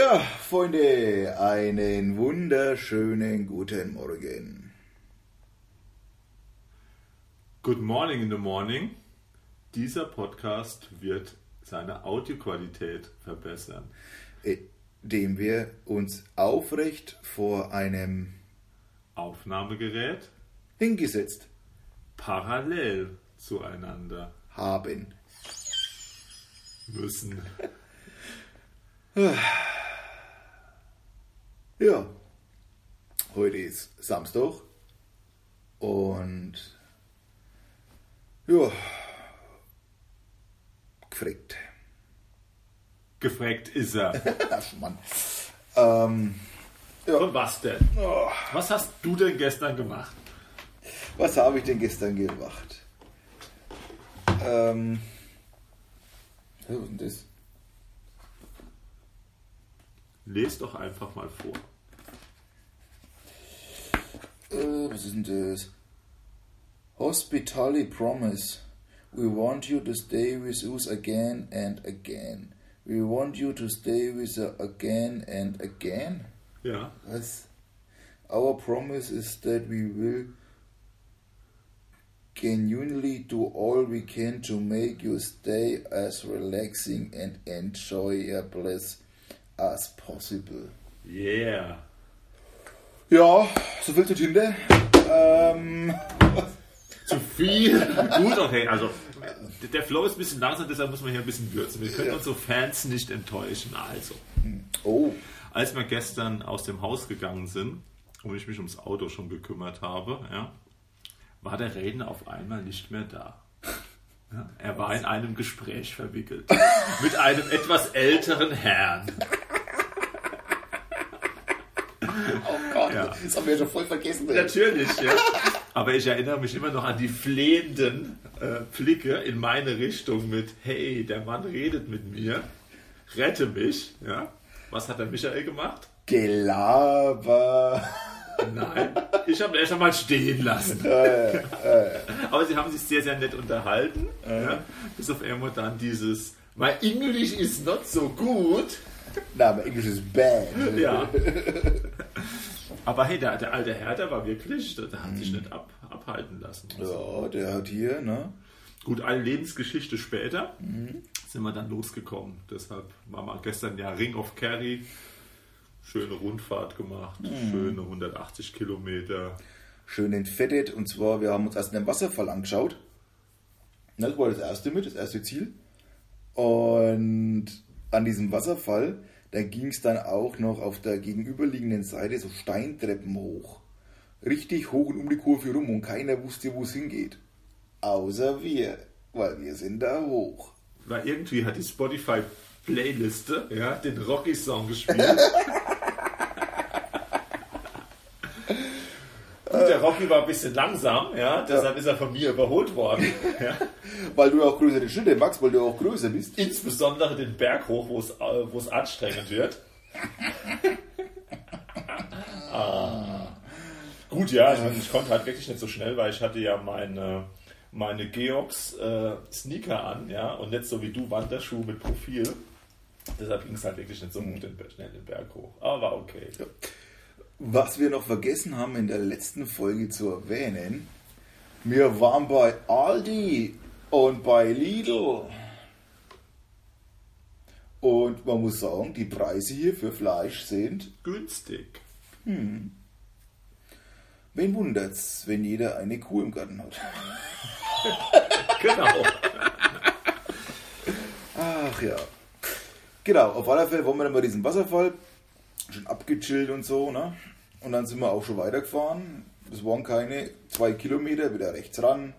Ja, Freunde, einen wunderschönen guten Morgen. Good morning in the morning. Dieser Podcast wird seine Audioqualität verbessern. Indem wir uns aufrecht vor einem Aufnahmegerät hingesetzt parallel zueinander haben. müssen. Ja, heute ist Samstag und ja, gefreckt. Gefreckt ist er. Ach, Mann. Ähm, Und was denn? oh, Was hast du denn gestern gemacht? was habe ich denn gestern gemacht? Ähm, ja, was ist denn das? Les doch einfach mal vor. Äh, was ist denn das? Hospitality promise. We want you to stay with us again and again. We want you to stay with us again and again. Ja. Was? Our promise is that we will genuinely do all we can to make your stay as relaxing and enjoyable as possible. Yeah. Ja, so viel zu Tinder. Ähm, Zu viel? Gut, okay. Also, der Flow ist ein bisschen langsam, deshalb muss man hier ein bisschen würzen. Wir können Ja. unsere Fans nicht enttäuschen. Also, oh, als wir gestern aus dem Haus gegangen sind und ich mich ums Auto schon gekümmert habe, ja, war der Redner auf einmal nicht mehr da. Ja, er war in einem Gespräch verwickelt. Mit einem etwas älteren Herrn. oh Gott, Ja. das haben wir ja schon voll vergessen. ey. Natürlich, ja. Aber ich erinnere mich immer noch an die flehenden äh, Blicke in meine Richtung mit, hey, der Mann redet mit mir, rette mich. Ja. Was hat der Michael gemacht? Gelaber. Nein, ich habe ihn erst einmal stehen lassen. Aber sie haben sich sehr, sehr nett unterhalten. Ja. Bis auf einmal dann dieses, my English is not so good. Na, aber Englisch ist bad. Ja. Aber hey, der, der alte Herr, der war wirklich, der, der hat sich nicht ab, abhalten lassen. Ja, der hat hier, ne? Gut, eine Lebensgeschichte später sind wir dann losgekommen. Deshalb waren wir gestern ja Ring of Kerry. Schöne Rundfahrt gemacht, schöne 180 Kilometer. Schön entfettet. Und zwar, wir haben uns erst einen Wasserfall angeschaut. Das war das erste mit, das erste Ziel. Und an diesem Wasserfall, da ging es dann auch noch auf der gegenüberliegenden Seite so Steintreppen hoch. Richtig hoch und um die Kurve rum und keiner wusste, wo es hingeht. Außer wir, weil wir sind da hoch. Weil irgendwie hat die Spotify-Playliste ja, den Rocky-Song gespielt. der Rocky war ein bisschen langsam, ja, deshalb ist er von mir überholt worden. Ja. Weil du auch größere Schritte magst, weil du auch größer bist. Insbesondere den Berg hoch, wo es, äh, wo es anstrengend wird. ah. Gut, ja, ich, ich konnte halt wirklich nicht so schnell, weil ich hatte ja meine, meine Georgs äh, Sneaker an, ja, und nicht so wie du Wanderschuh mit Profil. Deshalb ging es halt wirklich nicht so gut den, schnell den Berg hoch. Aber war okay. Was wir noch vergessen haben in der letzten Folge zu erwähnen, wir waren bei Aldi und bei Lidl. Und man muss sagen, die Preise hier für Fleisch sind, Günstig. wen wundert's, wenn jeder eine Kuh im Garten hat. Genau. Ach ja. Genau, auf alle Fälle wollen wir dann bei diesem Wasserfall schon abgechillt und so, ne? Und dann sind wir auch schon weitergefahren. Das waren keine zwei Kilometer, wieder rechts ran,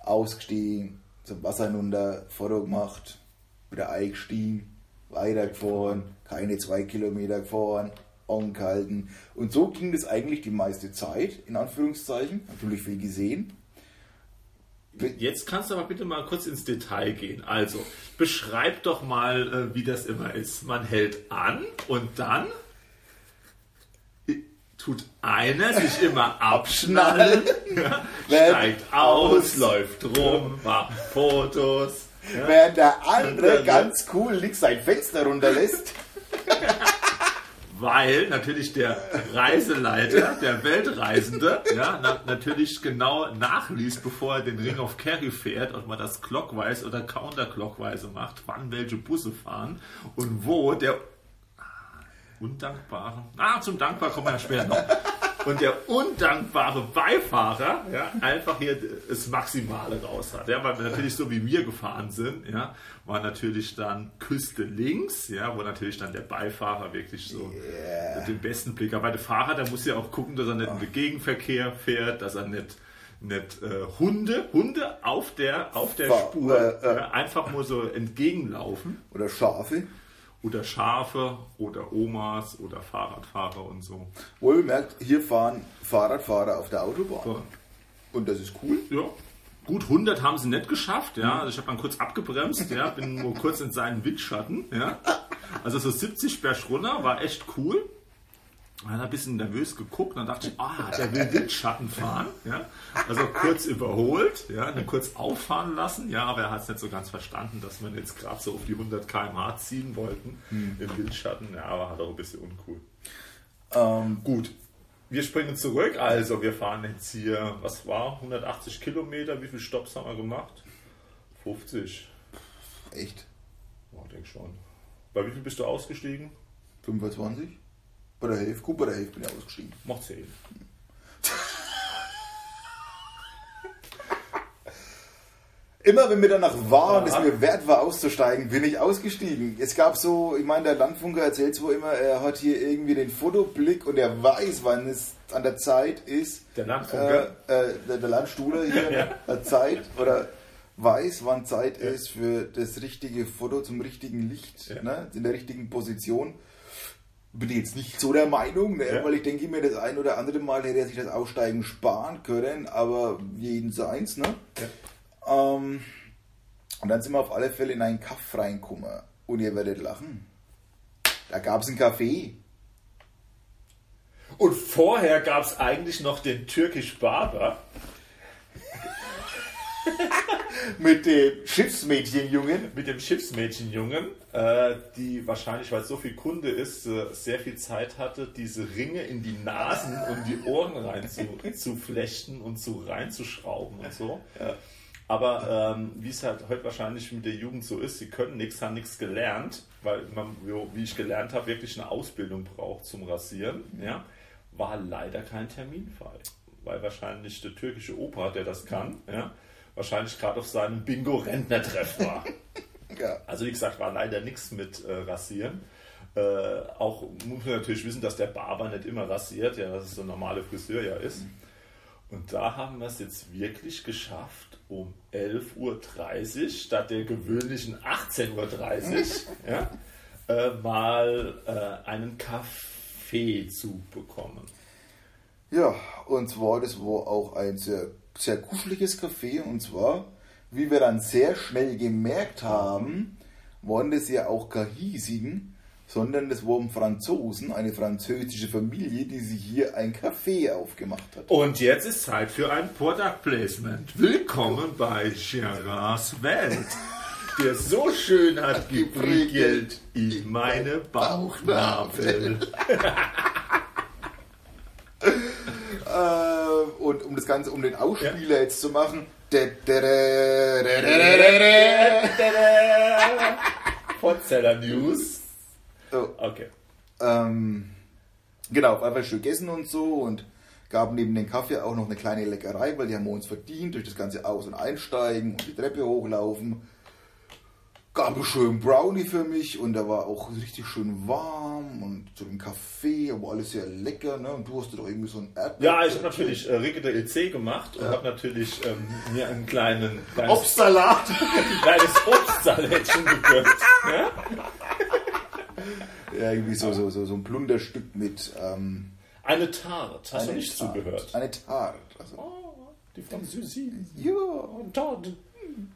ausgestiegen, zum Wasser hinunter, Foto gemacht, wieder eingestiegen, weitergefahren, keine zwei Kilometer gefahren, angehalten. Und so ging das eigentlich die meiste Zeit, in Anführungszeichen. Natürlich viel gesehen. Jetzt kannst du aber bitte mal kurz ins Detail gehen. Also, beschreib doch mal, äh, wie das immer ist. Man hält an und dann tut einer sich immer abschnallen, steigt aus, läuft rum, macht Fotos. Ja. Während der andere dann- ganz cool links sein Fenster runterlässt. weil natürlich der Reiseleiter, der Weltreisende, ja, na, natürlich genau nachliest, bevor er den Ring of Kerry fährt, ob man das clockwise oder counterclockwise macht, wann welche Busse fahren und wo der undankbare, ah, zum Dankbar kommen wir ja später noch. Und der undankbare Beifahrer ja, einfach hier das Maximale raus hat. Ja, weil wir natürlich so wie wir gefahren sind, ja, war natürlich dann Küste links, ja, wo natürlich dann der Beifahrer wirklich so yeah. den besten Blick hat. Weil der Fahrer, der muss ja auch gucken, dass er nicht in den Gegenverkehr fährt, dass er nicht nicht äh, Hunde, Hunde auf der, auf der Spur äh, äh, einfach nur so entgegenlaufen. Oder Schafe oder Schafe oder Omas oder Fahrradfahrer und so. Wohlbemerkt, hier fahren Fahrradfahrer auf der Autobahn. Ja. Und das ist cool. Ja. Gut 100 haben sie nicht geschafft, ja. Also ich habe dann kurz abgebremst, ja, bin nur kurz in seinen Windschatten, ja. Also so 70 Berg runter war echt cool. Dann hat ein bisschen nervös geguckt und dann dachte ich, ah, der will Windschatten fahren. Ja? Also kurz überholt, ja, dann kurz auffahren lassen, ja, aber er hat es nicht so ganz verstanden, dass wir jetzt gerade so auf die 100 km/h ziehen wollten hm. im Windschatten. Ja, aber hat auch ein bisschen uncool. Ähm, Gut, wir springen zurück. Also, wir fahren jetzt hier, was war, 180 Kilometer. Wie viele Stops haben wir gemacht? 50. Echt? Ja, ich denke schon. Bei wie viel bist du ausgestiegen? 25. Bei der Hälfte, gut, bei der Hälfte bin ich ausgestiegen. Macht 10. Immer wenn mir danach war und es mir wert war auszusteigen, bin ich ausgestiegen. Es gab so, ich meine, der Landfunker erzählt so immer, er hat hier irgendwie den Fotoblick und er weiß, wann es an der Zeit ist. Der Landfunker? Äh, äh, der, der Landstuhler hier, ja. Zeit oder weiß, wann Zeit ja. ist für das richtige Foto zum richtigen Licht, ja. ne, in der richtigen Position bin jetzt nicht so der Meinung, ne? ja. weil ich denke mir, das ein oder andere Mal hätte er sich das Aussteigen sparen können, aber jeden seins. Ne? Ja. Ähm, und dann sind wir auf alle Fälle in einen Kaff reingekommen und ihr werdet lachen. Da gab es einen Kaffee. Und vorher gab es eigentlich noch den Türkisch Barber. Mit dem Schiffsmädchenjungen. Mit dem Schiffsmädchenjungen, äh, die wahrscheinlich, weil es so viel Kunde ist, äh, sehr viel Zeit hatte, diese Ringe in die Nasen und die Ohren rein zu, zu flechten und zu reinzuschrauben und so. Ja. Aber ähm, wie es halt heute wahrscheinlich mit der Jugend so ist, sie können nichts, haben nichts gelernt, weil man, wie ich gelernt habe, wirklich eine Ausbildung braucht zum Rasieren. Ja, war leider kein Terminfall, weil wahrscheinlich der türkische Opa, der das kann, ja, wahrscheinlich gerade auf seinem Bingo-Rentnertreff war. ja. Also wie gesagt, war leider nichts mit äh, Rasieren. Äh, auch muss man natürlich wissen, dass der Barber nicht immer rasiert, ja, dass es so ein normaler Friseur ja ist. Mhm. Und da haben wir es jetzt wirklich geschafft, um 11.30 Uhr statt der gewöhnlichen 18.30 Uhr ja, äh, mal äh, einen Kaffee zu bekommen. Ja, und zwar, das war auch ein sehr sehr kuscheliges Café und zwar, wie wir dann sehr schnell gemerkt haben, waren das ja auch keine hiesigen, sondern das waren Franzosen, eine französische Familie, die sich hier ein Café aufgemacht hat. Und jetzt ist Zeit für ein Product Placement. Willkommen bei Gerards Welt, der so schön hat geprickelt in meine Bauchnabel. Äh, und um das Ganze, um den Ausspieler jetzt zu machen. Potzeller News. Oh. Okay. Ähm, genau, einfach schön gegessen und so und gab neben dem Kaffee auch noch eine kleine Leckerei, weil die haben wir uns verdient durch das ganze Aus- und Einsteigen und die Treppe hochlaufen gab einen schönen Brownie für mich und der war auch richtig schön warm und so ein Kaffee, aber alles sehr lecker. Ne? Und du hast doch irgendwie so ein Erdbeer. Ja, ich habe natürlich äh, Rieke der LC gemacht und ja. habe natürlich ähm, mir einen kleinen kleines, Obstsalat, ein kleines Obstsalätchen gegönnt. Ja? ja, irgendwie so, so, so, so ein Plunderstück mit. Ähm, eine Tart, hast du nicht Tart. zugehört? Eine Tart. Also. Oh, die Französin. Ja, eine Tart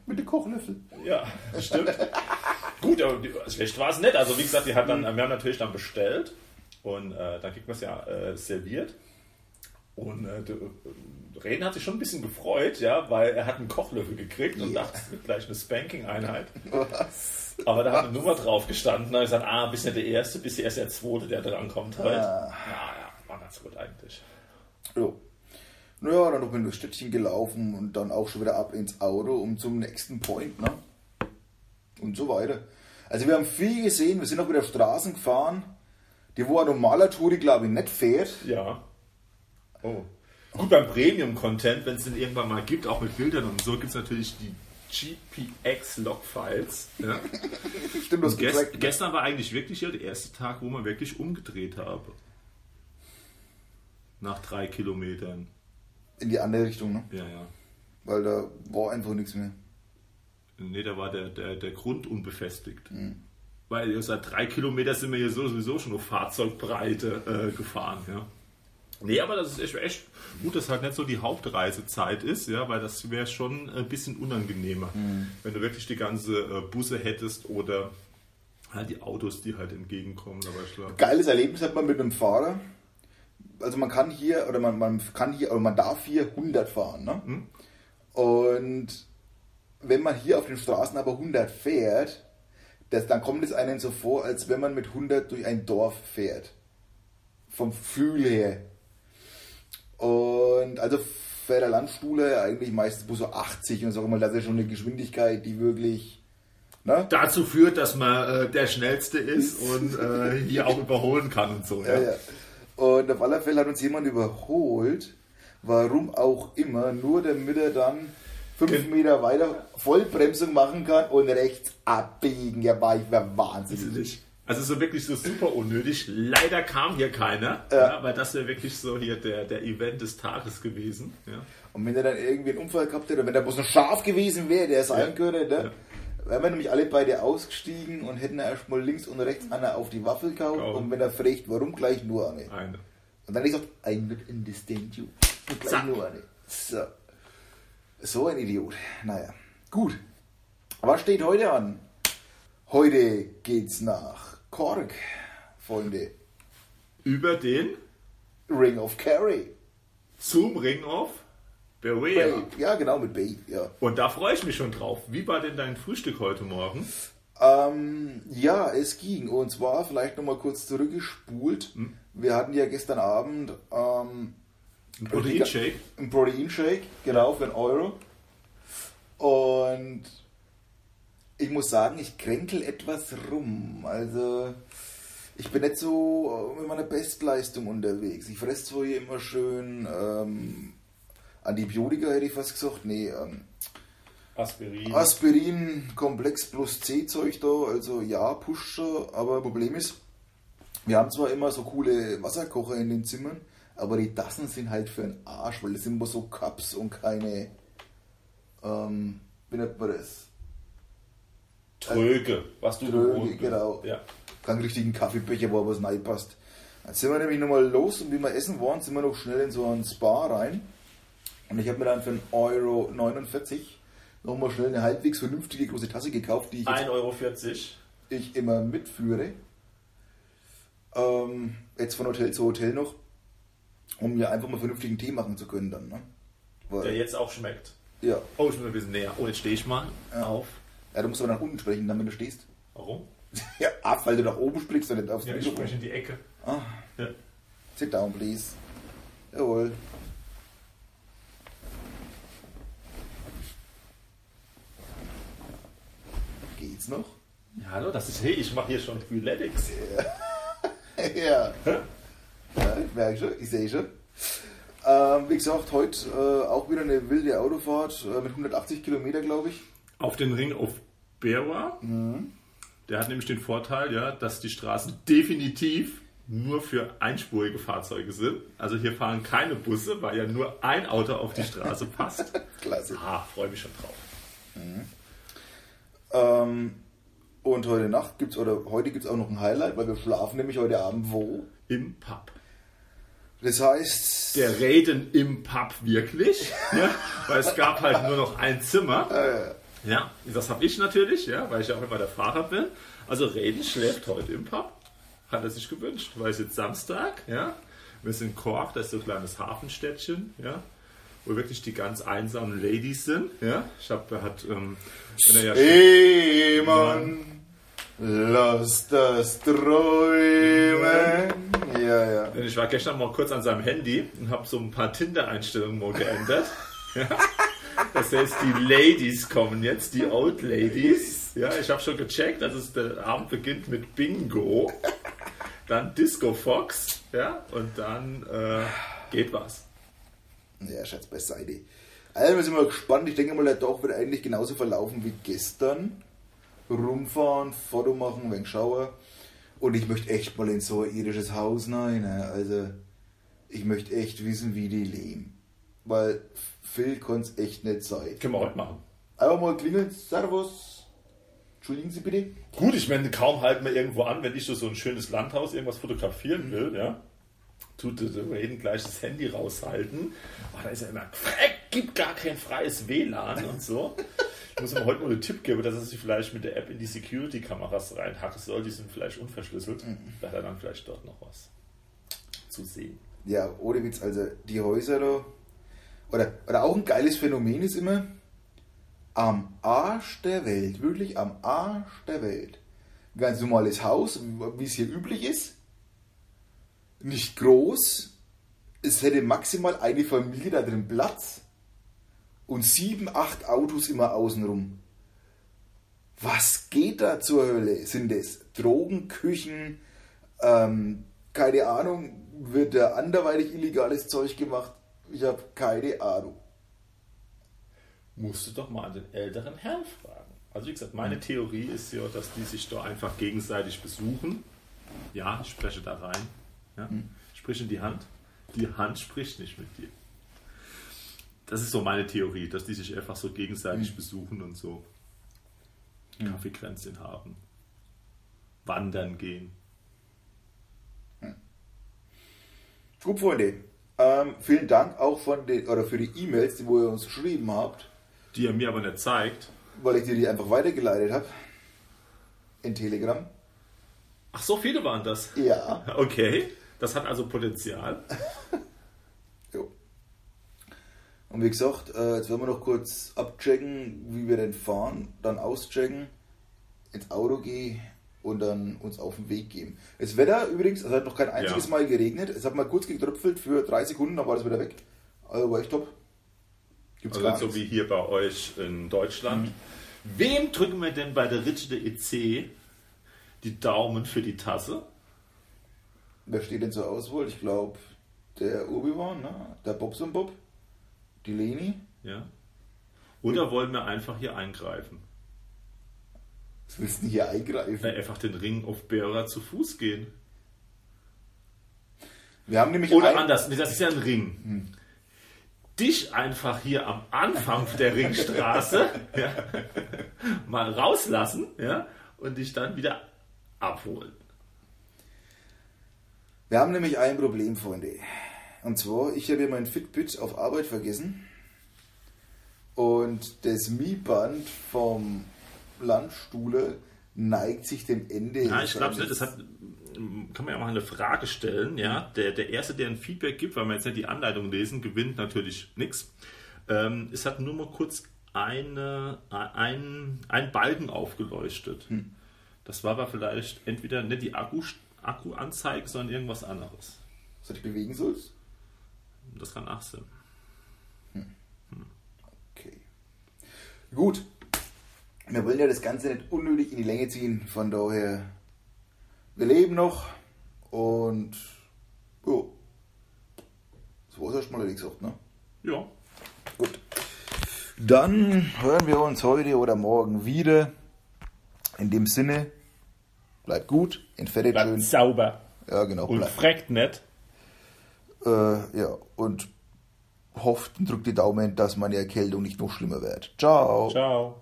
mit dem Kochlöffel. Ja, stimmt. Gut, aber schlecht war es nicht. Also wie gesagt, die hat dann, wir haben natürlich dann bestellt und äh, dann kriegt man es ja äh, serviert. Und äh, Reden hat sich schon ein bisschen gefreut, ja, weil er hat einen Kochlöffel gekriegt und dachte, es wird gleich eine Spanking-Einheit. Was? Aber da hat eine Nummer drauf gestanden. Da habe ich gesagt, ah, bist nicht der Erste, bist du erst der Zweite, der dran kommt halt. Ja, ja, war ganz gut eigentlich. Jo. Naja, dann noch bin ich durchs Städtchen gelaufen und dann auch schon wieder ab ins Auto, um zum nächsten Point, ne? Und so weiter. Also wir haben viel gesehen, wir sind auch wieder Straßen gefahren, die wo ein normaler Touri, glaube ich, nicht fährt. Ja. Oh. Gut, beim Premium-Content, wenn es den irgendwann mal gibt, auch mit Bildern und so, gibt es natürlich die GPX-Logfiles. Ja. Stimmt, das gest Gestern war eigentlich wirklich ja der erste Tag, wo man wirklich umgedreht habe. Nach drei Kilometern. In die andere Richtung, ne? Ja, ja. Weil da war einfach nichts mehr. Ne, da war der, der, der Grund unbefestigt. Mhm. Weil seit drei Kilometern sind wir hier sowieso schon auf Fahrzeugbreite äh, gefahren, ja. Nee, aber das ist echt, echt gut, dass halt nicht so die Hauptreisezeit ist, ja, weil das wäre schon ein bisschen unangenehmer, mhm. wenn du wirklich die ganze äh, Busse hättest oder halt die Autos, die halt entgegenkommen. Aber Geiles Erlebnis hat man mit einem Fahrer. Also man kann hier oder man, man kann hier oder man darf hier 100 fahren, ne? Mhm. Und wenn man hier auf den Straßen aber 100 fährt, das, dann kommt es einem so vor, als wenn man mit 100 durch ein Dorf fährt. Vom Gefühl her. Und also fährt der Landstuhle eigentlich meistens bloß so 80 und sag mal, das ist schon eine Geschwindigkeit, die wirklich ne? dazu führt, dass man äh, der Schnellste ist und äh, hier auch überholen kann und so. Ja? Ja, ja. Und auf alle Fälle hat uns jemand überholt, warum auch immer, nur damit er dann fünf Meter weiter Vollbremsung machen kann und rechts abbiegen. Ja, war ich wahnsinnig. Also so wirklich so super unnötig. Leider kam hier keiner, ja. ja weil das wäre wirklich so hier der, der Event des Tages gewesen. Ja. Und wenn er dann irgendwie einen Unfall gehabt hätte, wenn der bloß noch scharf gewesen wäre, der sein ja. könnte, ne? Wären wir nämlich alle beide ausgestiegen und hätten erstmal links und rechts einer auf die Waffel gehauen. Und wenn er fragt, warum gleich nur eine? Eine. Und dann ich gesagt, I'm not understand you. Und gleich Zack. nur eine. So. So ein Idiot. Naja. Gut. Was steht heute an? Heute geht's nach Kork, Freunde. Über den Ring of Kerry. Zum Ring of Berea. Ja, genau, mit Bay. Ja. Und da freue ich mich schon drauf. Wie war denn dein Frühstück heute Morgen? Ähm, ja, es ging. Und zwar vielleicht nochmal kurz zurückgespult. Hm? Wir hatten ja gestern Abend ähm, ein Proteinshake. Ein Proteinshake, genau, für einen Euro. Und ich muss sagen, ich kränkel etwas rum. Also ich bin nicht so mit meiner Bestleistung unterwegs. Ich fresse zwar hier immer schön ähm, Antibiotika, hätte ich fast gesagt. Nee, ähm, Aspirin. Aspirin, Komplex plus C-Zeug da. Also ja, pusht schon. Aber Problem ist, wir haben zwar immer so coole Wasserkocher in den Zimmern, aber die Tassen sind halt für einen Arsch, weil das sind immer so Cups und keine. Ähm, wie nennt man das? Tröge, was du Tröge, genau. Ja. Keinen richtigen Kaffeebecher, wo was reinpasst. Dann sind wir nämlich nochmal los und wie wir essen waren, sind wir noch schnell in so ein Spa rein. Und ich habe mir dann für 1,49 Euro nochmal schnell eine halbwegs vernünftige große Tasse gekauft, die ich 1,40 Euro. Ich immer mitführe. Ähm, jetzt von Hotel zu Hotel noch, um mir einfach mal vernünftigen Tee machen zu können dann. Ne? Weil, Der jetzt auch schmeckt. Ja. Oh, ich muss ein bisschen näher. Oh, jetzt stehe ich mal ja. auf. Ja, du musst aber nach unten sprechen, dann wenn du stehst. Warum? ja, ab, weil du nach oben sprichst und nicht aufs ja, Mikrofon. ich spreche in die Ecke. Ah. Ja. Sit down, please. Jawohl. Geht's noch? Ja, hallo, das ist, hey, ich mache hier schon Freeletics. Ja. ja. ich merke schon, ich sehe schon. Ähm, wie gesagt, heute äh, auch wieder eine wilde Autofahrt äh, mit 180 Kilometer, glaube ich auf den Ring of Berwa. Mhm. Der hat nämlich den Vorteil, ja, dass die Straßen definitiv nur für einspurige Fahrzeuge sind. Also hier fahren keine Busse, weil ja nur ein Auto auf die Straße passt. Klasse. Ah, freue mich schon drauf. Mhm. Ähm, und heute Nacht gibt's oder heute gibt es auch noch ein Highlight, weil wir schlafen nämlich heute Abend wo? Im Pub. Das heißt. Der Reden im Pub wirklich, ja, weil es gab halt nur noch ein Zimmer. Ja, das habe ich natürlich, ja, weil ich ja auch immer der Fahrer bin. Also Reden schläft heute im Pub. Hat er sich gewünscht, weil es jetzt Samstag, ja. Wir sind in Kork, das ist so ein kleines Hafenstädtchen, ja. Wo wirklich die ganz einsamen Ladies sind, ja. Ich habe, hat, ähm, wenn er ja. Hey, Mann! Lass das träumen. Ja, ja. Ich war gestern mal kurz an seinem Handy und habe so ein paar Tinder-Einstellungen mal geändert. Ja. Das heißt, die Ladies kommen jetzt, die Old Ladies. Ja, ich habe schon gecheckt, dass es der Abend beginnt mit Bingo, dann Disco Fox, ja, und dann äh, geht was. Ja, Schatz, beiseite. Also, wir sind mal gespannt. Ich denke mal, der Tag wird eigentlich genauso verlaufen wie gestern. Rumfahren, Foto machen, ein wenig schauen. Und ich möchte echt mal in so ein irisches Haus rein. ne? Also, ich möchte echt wissen, wie die leben. Weil Phil konnte es echt nicht sein. Können wir heute machen. Einfach mal klingeln. Servus. Entschuldigen Sie bitte. Gut, ich meine, kaum halten wir irgendwo an, wenn ich so ein schönes Landhaus irgendwas fotografieren will, ja. Tut Raiden gleich das Handy raushalten. Oh, da ist er immer, "Freck, gibt gar kein freies WLAN und so. Ich muss ihm heute mal einen Tipp geben, dass er sich vielleicht mit der App in die Security-Kameras reinhacken soll. Die sind vielleicht unverschlüsselt. Da hat er dann vielleicht dort noch was zu sehen. Ja, ohne Witz, also die Häuser da. Oder, oder auch ein geiles Phänomen ist immer, am Arsch der Welt, wirklich am Arsch der Welt. Ein ganz normales Haus, wie es hier üblich ist. Nicht groß. Es hätte maximal eine Familie da drin Platz. Und sieben, acht Autos immer außenrum. Was geht da zur Hölle? Sind es Drogenküchen? Ähm, keine Ahnung, wird da anderweitig illegales Zeug gemacht? Ich habe keine Ahnung. Musst du doch mal den älteren Herrn fragen. Also wie gesagt, meine Theorie ist ja, dass die sich da einfach gegenseitig besuchen. Ja, ich spreche da rein. Ja? Sprich in die Hand. Die Hand spricht nicht mit dir. Das ist so meine Theorie, dass die sich einfach so gegenseitig besuchen und so Kaffeekränzchen haben. Wandern gehen. Gut, Freunde. Ähm, vielen Dank auch von den, oder für die E-Mails, die wo ihr uns geschrieben habt, Die er mir aber nicht zeigt. weil ich dir die einfach weitergeleitet habe. In Telegram. Ach, so viele waren das. Ja. Okay. Das hat also Potenzial. Jo. Und wie gesagt, äh, jetzt werden wir noch kurz abchecken, wie wir denn fahren, dann auschecken, ins Auto gehen und dann uns auf den Weg geben. Das Wetter übrigens, es hat noch kein einziges Ja. Mal geregnet. Es hat mal kurz getröpfelt für drei Sekunden, dann war das wieder weg. Also war echt top. Gibt's Also so nichts. wie hier bei euch in Deutschland. Wem drücken wir denn bei der Ritsch der EC die Daumen für die Tasse? Wer steht denn zur Auswahl? Ich glaube, der Obi-Wan, ne? der Bobs und Bob, die Leni. Ja? Oder wollen wir einfach hier eingreifen? Was willst du denn hier eingreifen? Na, einfach den Ring auf Bearer zu Fuß gehen. Wir haben nämlich Oder anders, nee, das ist ja ein Ring. Dich einfach hier am Anfang der Ringstraße ja, mal rauslassen ja, und dich dann wieder abholen. Wir haben nämlich ein Problem, Freunde. Und zwar, ich habe ja mein Fitbit auf Arbeit vergessen. Und das Mi-Band vom Landstuhle neigt sich dem Ende. Ja, ich glaube. Das hat, kann man ja mal eine Frage stellen. Ja, der, der erste, der ein Feedback gibt, weil wir jetzt nicht die Anleitung lesen, gewinnt natürlich nichts. Ähm, es hat nur mal kurz eine, ein, ein Balken aufgeleuchtet. Das war aber vielleicht entweder nicht die Akku, Akkuanzeige, sondern irgendwas anderes. Was du dich bewegen sollst? Das kann auch sein. Okay. Gut. Wir wollen ja das Ganze nicht unnötig in die Länge ziehen. Von daher, wir leben noch. Und, jo. Das war's erstmal, ehrlich gesagt, ne? Ja. Gut. Dann hören wir uns heute oder morgen wieder. In dem Sinne, bleibt gut, entfettet Bleibt schön. sauber Ja, genau. und Bleibt, freckt nicht. äh, ja, und hofft und drückt die Daumen, dass meine Erkältung nicht noch schlimmer wird. Ciao. Ciao.